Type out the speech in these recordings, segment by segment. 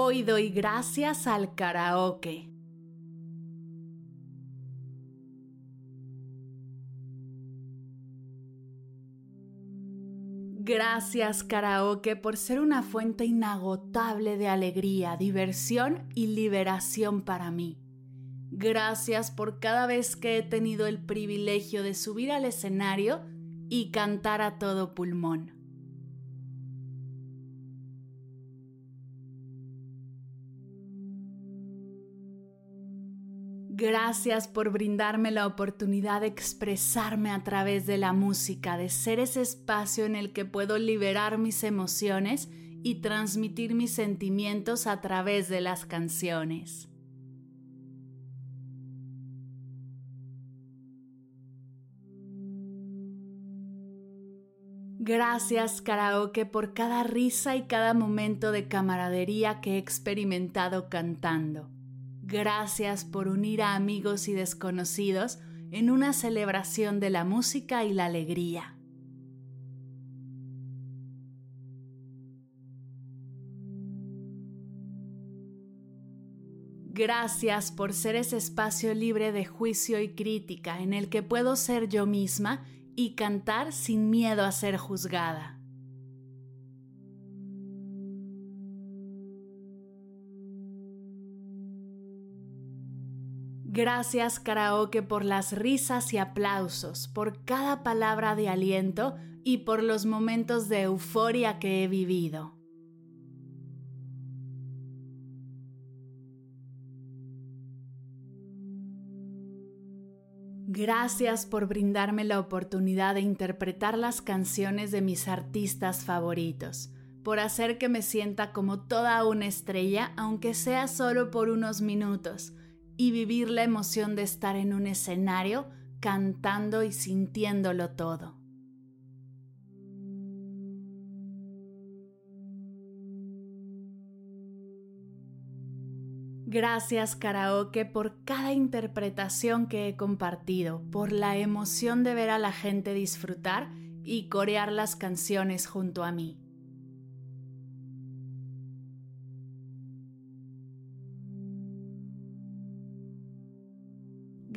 Hoy doy gracias al karaoke. Gracias karaoke por ser una fuente inagotable de alegría, diversión y liberación para mí. Gracias por cada vez que he tenido el privilegio de subir al escenario y cantar a todo pulmón. Gracias por brindarme la oportunidad de expresarme a través de la música, de ser ese espacio en el que puedo liberar mis emociones y transmitir mis sentimientos a través de las canciones. Gracias karaoke por cada risa y cada momento de camaradería que he experimentado cantando. Gracias por unir a amigos y desconocidos en una celebración de la música y la alegría. Gracias por ser ese espacio libre de juicio y crítica en el que puedo ser yo misma y cantar sin miedo a ser juzgada. Gracias karaoke por las risas y aplausos, por cada palabra de aliento y por los momentos de euforia que he vivido. Gracias por brindarme la oportunidad de interpretar las canciones de mis artistas favoritos, por hacer que me sienta como toda una estrella, aunque sea solo por unos minutos y vivir la emoción de estar en un escenario cantando y sintiéndolo todo. Gracias karaoke por cada interpretación que he compartido, por la emoción de ver a la gente disfrutar y corear las canciones junto a mí.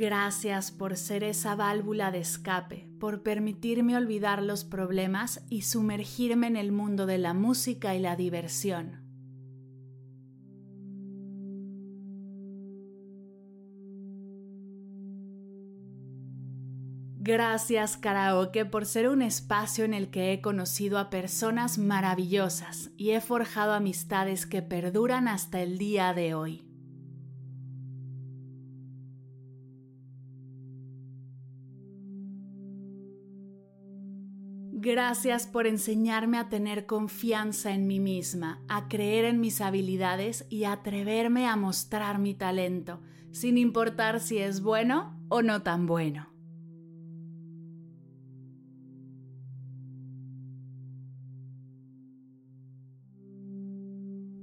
Gracias por ser esa válvula de escape, por permitirme olvidar los problemas y sumergirme en el mundo de la música y la diversión. Gracias karaoke por ser un espacio en el que he conocido a personas maravillosas y he forjado amistades que perduran hasta el día de hoy. Gracias por enseñarme a tener confianza en mí misma, a creer en mis habilidades y a atreverme a mostrar mi talento, sin importar si es bueno o no tan bueno.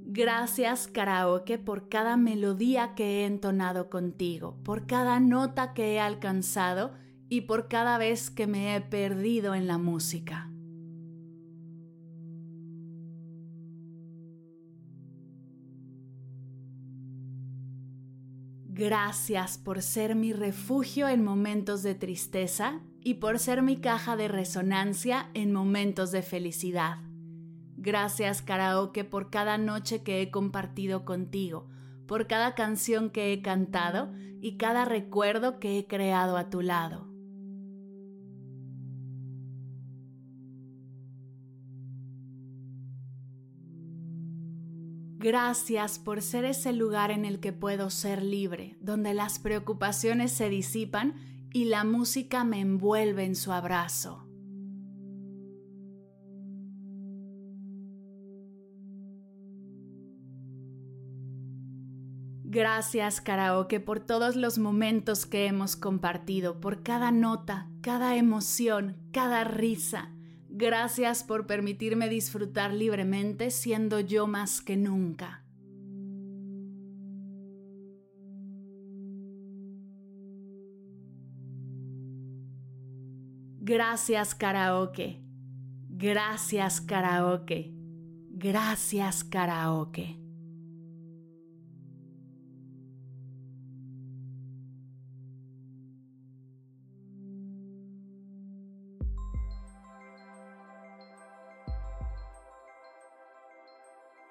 Gracias karaoke por cada melodía que he entonado contigo, por cada nota que he alcanzado y por cada vez que me he perdido en la música. Gracias por ser mi refugio en momentos de tristeza y por ser mi caja de resonancia en momentos de felicidad. Gracias karaoke por cada noche que he compartido contigo, por cada canción que he cantado y cada recuerdo que he creado a tu lado. Gracias por ser ese lugar en el que puedo ser libre, donde las preocupaciones se disipan y la música me envuelve en su abrazo. Gracias karaoke por todos los momentos que hemos compartido, por cada nota, cada emoción, cada risa Gracias por permitirme disfrutar libremente siendo yo más que nunca. Gracias karaoke. Gracias karaoke. Gracias karaoke.